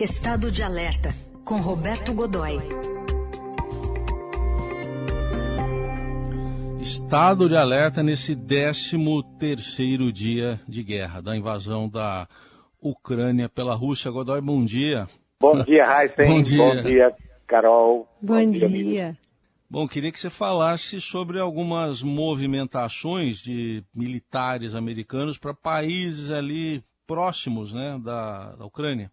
Estado de Alerta, com Roberto Godoy. Estado de alerta nesse 13 terceiro dia de guerra, da invasão da Ucrânia pela Rússia. Godoy, bom dia. Bom dia, Heisen. bom dia. Bom dia, Carol. Bom, bom dia. dia. Bom, queria que você falasse sobre algumas movimentações de militares americanos para países ali próximos né, da, da Ucrânia.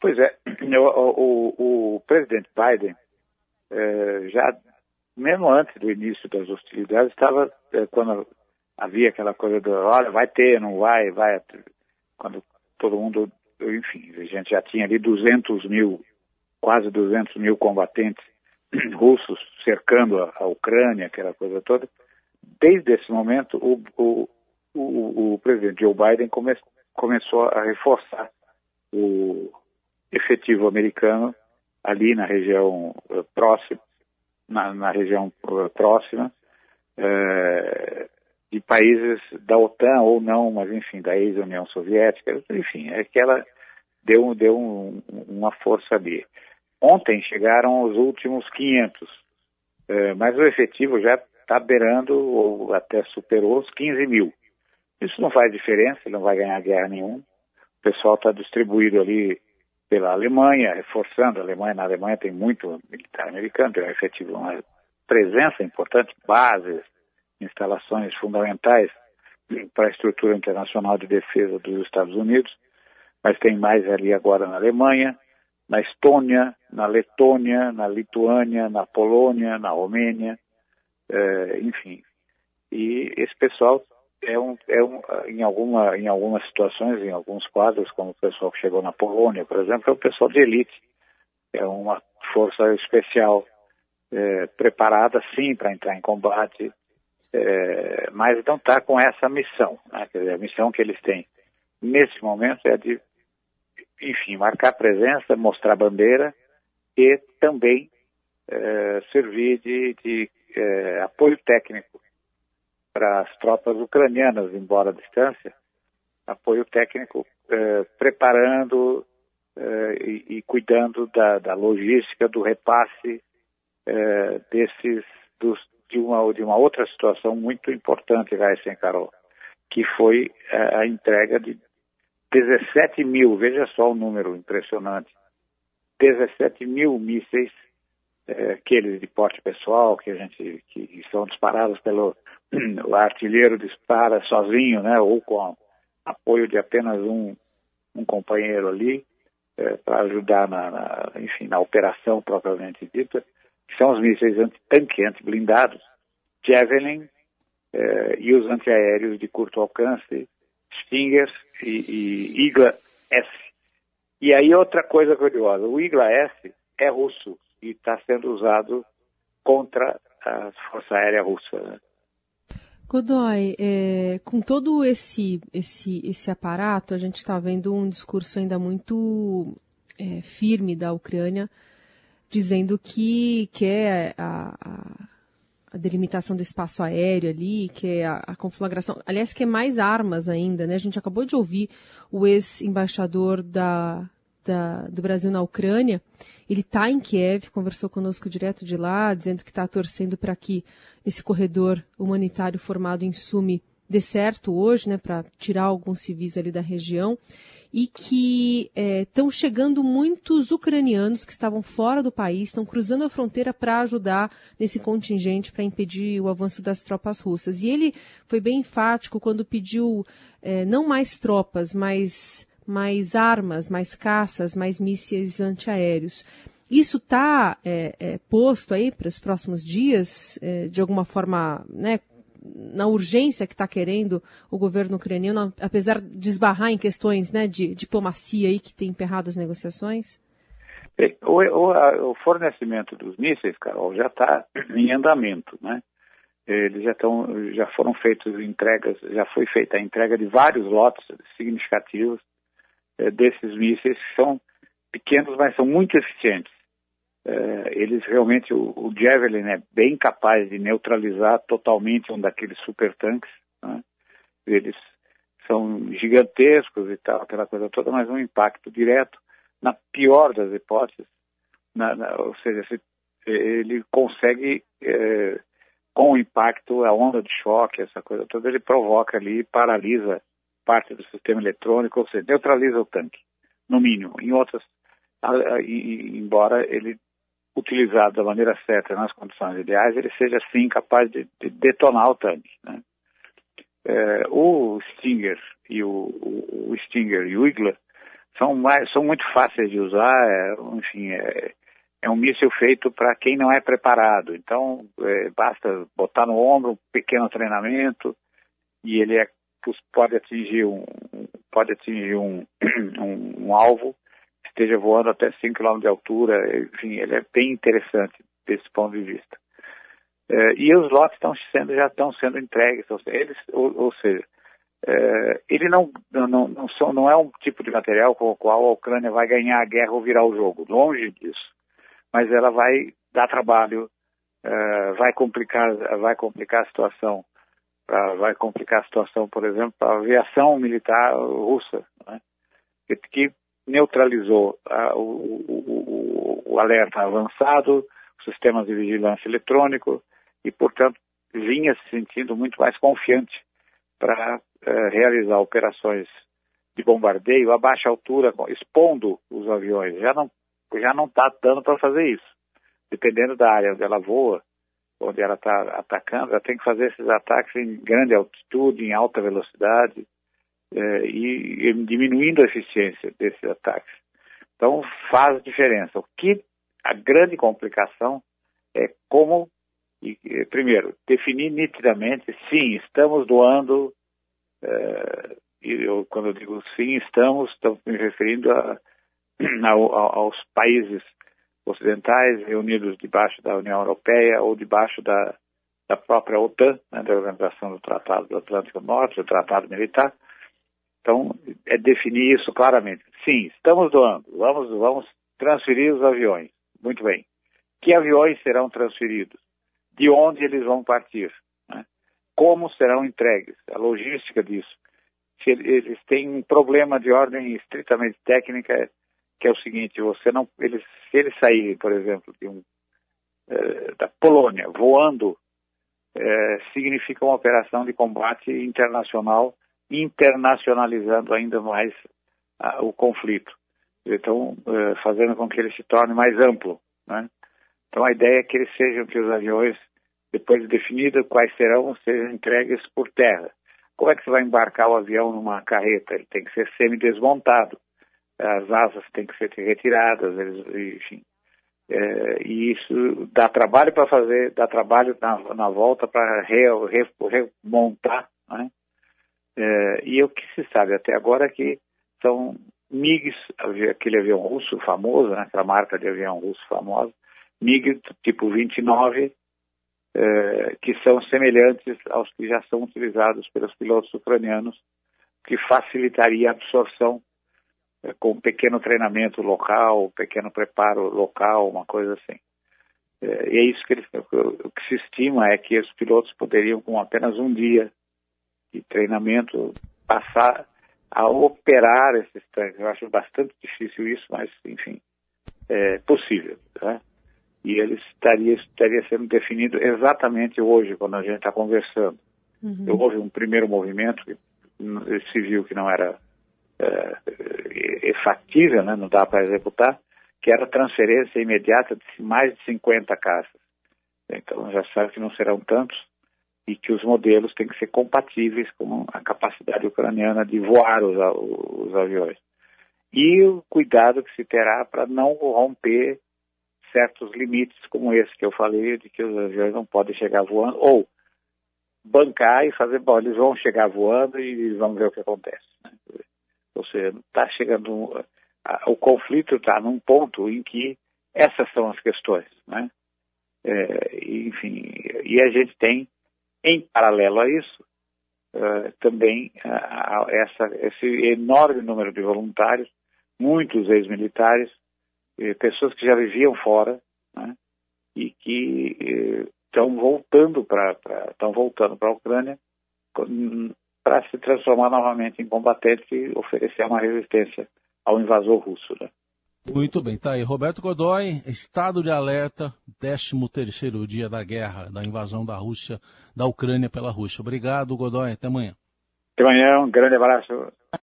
Pois é, o, o, o presidente Biden é, já, mesmo antes do início das hostilidades, estava, é, quando havia aquela coisa do, olha, vai ter, não vai, vai, quando todo mundo, enfim, a gente já tinha ali 200 mil, quase 200 mil combatentes russos cercando a, a Ucrânia, aquela coisa toda. Desde esse momento, o, o, o, o presidente Joe Biden come, começou a reforçar o, efetivo americano ali na região uh, próxima, na, na, região uh, próxima uh, de países da OTAN ou não, mas enfim, da ex-União Soviética, enfim, é que ela deu, deu um, uma força ali. Ontem chegaram os últimos 500, mas o efetivo já está beirando ou até superou os 15 mil. Isso não faz diferença, ele não vai ganhar guerra nenhuma. O pessoal está distribuído ali pela Alemanha, reforçando a Alemanha. Na Alemanha tem muito militar americano, tem efetivo, uma presença importante, bases, instalações fundamentais para a estrutura internacional de defesa dos Estados Unidos, mas tem mais ali agora na Alemanha, na Estônia, na Letônia, na Lituânia, na Polônia, na Romênia, eh, enfim. E esse pessoal é um, é um, em, alguma, em algumas situações, em alguns quadros, como o pessoal que chegou na Polônia, por exemplo, é o pessoal de elite. É uma força especial é, preparada, sim, para entrar em combate, é, mas não está com essa missão. Né? Dizer, a missão que eles têm nesse momento é de, enfim, marcar presença, mostrar bandeira e também é, servir de, de é, apoio técnico para as tropas ucranianas, embora à distância, apoio técnico eh, preparando eh, e, e, cuidando da, da, logística, do repasse eh, desses, dos, de, uma, de uma outra situação muito importante, Raíssen Carol, que foi a entrega de 17 mil, veja só o número impressionante, 17 mil mísseis, aqueles de porte pessoal que a gente que são disparados pelo o artilheiro dispara sozinho, né, ou com apoio de apenas um, um companheiro ali, é, para ajudar na, na, enfim, na operação propriamente dita, que são os mísseis anti-tanque, anti-blindados, Javelin é, e os antiaéreos de curto alcance, Stinger e, e Igla S. E aí outra coisa curiosa, o Igla S é russo e está sendo usado contra a Força Aérea Russa. Né? Godoy, é, com todo esse, esse, esse aparato, a gente está vendo um discurso ainda muito é, firme da Ucrânia, dizendo que quer a, a, a, delimitação do espaço aéreo ali, que a, a conflagração, aliás, que é mais armas ainda, né? A gente acabou de ouvir o ex-embaixador da, da, do Brasil na Ucrânia, ele está em Kiev, conversou conosco direto de lá, dizendo que está torcendo para que esse corredor humanitário formado em Sumi dê certo hoje, né, para tirar alguns civis ali da região, e que estão é, chegando muitos ucranianos que estavam fora do país, estão cruzando a fronteira para ajudar nesse contingente para impedir o avanço das tropas russas. E ele foi bem enfático quando pediu é, não mais tropas, mas mais armas, mais caças, mais mísseis antiaéreos. Isso está é, é, posto aí para os próximos dias, é, de alguma forma, né, na urgência que está querendo o governo ucraniano, apesar de esbarrar em questões né, de diplomacia aí que tem emperrado as negociações? O, o, o fornecimento dos mísseis, Carol, já está em andamento, né? Eles já já foram feitas entregas, já foi feita a entrega de vários lotes significativos é, desses mísseis que são pequenos, mas são muito eficientes. É, eles realmente, o, o, Javelin é bem capaz de neutralizar totalmente um daqueles super tanques. Né? Eles são gigantescos e tal, aquela coisa toda, mas um impacto direto. na pior das hipóteses, na, na, ou seja, se, ele consegue, é, com o impacto, a onda de choque, essa coisa toda, ele provoca ali, paralisa parte do sistema eletrônico, ou seja, neutraliza o tanque, no mínimo. Em outras, embora ele utilizado da maneira certa nas condições ideais, ele seja sim capaz de, de detonar o tanque. Né? É, o Stinger e o, o, Stinger e o Igla são, mais, são muito fáceis de usar, é, enfim, é, é, um míssil feito para quem não é preparado. Então, é, basta botar no ombro um pequeno treinamento e ele é, pode atingir um, pode atingir um, um, um alvo esteja voando até 5 km de altura, enfim, ele é bem interessante desse ponto de vista. É, e os lotes estão sendo, já estão sendo entregues, ou seja, eles, ou, ou seja é, ele não, não, não, são, não é um tipo de material com o qual a Ucrânia vai ganhar a guerra ou virar o jogo, longe disso. Mas ela vai dar trabalho, é, vai, complicar, vai complicar a situação, pra, vai complicar a situação, por exemplo, para a aviação militar russa, né? que, que neutralizou o, o, o, alerta avançado, sistemas de vigilância eletrônico e, portanto, vinha se sentindo muito mais confiante para eh, realizar operações de bombardeio a baixa altura, expondo os aviões. Já não já não está dando para fazer isso. Dependendo da área onde ela voa, onde ela está atacando, ela tem que fazer esses ataques em grande altitude, em alta velocidade, é, e, e, diminuindo a eficiência desses ataques. Então faz diferença. O que a grande complicação é como, e, primeiro, definir nitidamente, sim, estamos doando, é, e eu, quando eu digo sim, estamos, estamos me referindo a, a, aos países ocidentais reunidos debaixo da União Europeia ou debaixo da, da própria OTAN, né, da Organização do Tratado do Atlântico Norte, do Tratado Militar, então, é definir isso claramente. Sim, estamos doando, vamos, vamos transferir os aviões. Muito bem. Que aviões serão transferidos? De onde eles vão partir? Né? Como serão entregues? A logística disso. Se eles têm um problema de ordem estritamente técnica, que é o seguinte: você não, eles, se eles saírem, por exemplo, de um, eh, da Polônia voando, eh, significa uma operação de combate internacional internacionalizando ainda mais o conflito. Então, uh, fazendo com que ele se torne mais amplo. Né? Então, a ideia é que eles sejam, que os aviões, depois de definido quais serão, sejam entregues por terra. Como é que você vai embarcar o avião numa carreta? Ele tem que ser semi-desmontado. As asas têm que ser retiradas, eles, enfim. É, e isso dá trabalho para fazer, dá trabalho na, na volta para re, re, remontar né? É, e o que se sabe até agora é que são MiGs, aquele avião russo famoso, né, aquela marca de avião russo famosa, MiG tipo 29, é, que são semelhantes aos que já são utilizados pelos pilotos ucranianos, que facilitaria a absorção com um pequeno treinamento local, pequeno preparo local, uma coisa assim. É, e é isso que eles, o que se estima é que os pilotos poderiam, com apenas um dia de treinamento, passar a operar esses tanques. Eu acho bastante difícil isso, mas, enfim, é possível. Né? E ele estaria, estaria sendo definido exatamente hoje, quando a gente está conversando. Uhum. Houve um primeiro movimento que se viu que não era é, é, factível, né? não dá para executar, que era a transferência imediata de mais de 50 caças. Então já sabe que não serão tantos, e que os modelos têm que ser compatíveis com a capacidade ucraniana de voar os, os aviões. E o cuidado que se terá para não romper certos limites como esse que eu falei, de que os aviões não podem chegar voando, ou bancar e fazer, bom, eles vão chegar voando e vamos ver o que acontece. Ou seja, está chegando, o conflito está num ponto em que essas são as questões, né? É, enfim, e a gente tem em paralelo a isso, uh, também uh, essa, esse enorme número de voluntários, muitos ex-militares, eh, pessoas que já viviam fora, né, e que estão eh, voltando para estão voltando para a Ucrânia para se transformar novamente em combatentes e oferecer uma resistência ao invasor russo. Né? Muito bem, tá aí. Roberto Godoy, estado de alerta, 13 terceiro dia da guerra, da invasão da Rússia, da Ucrânia pela Rússia. Obrigado, Godoy. Até amanhã. Até amanhã, um grande abraço.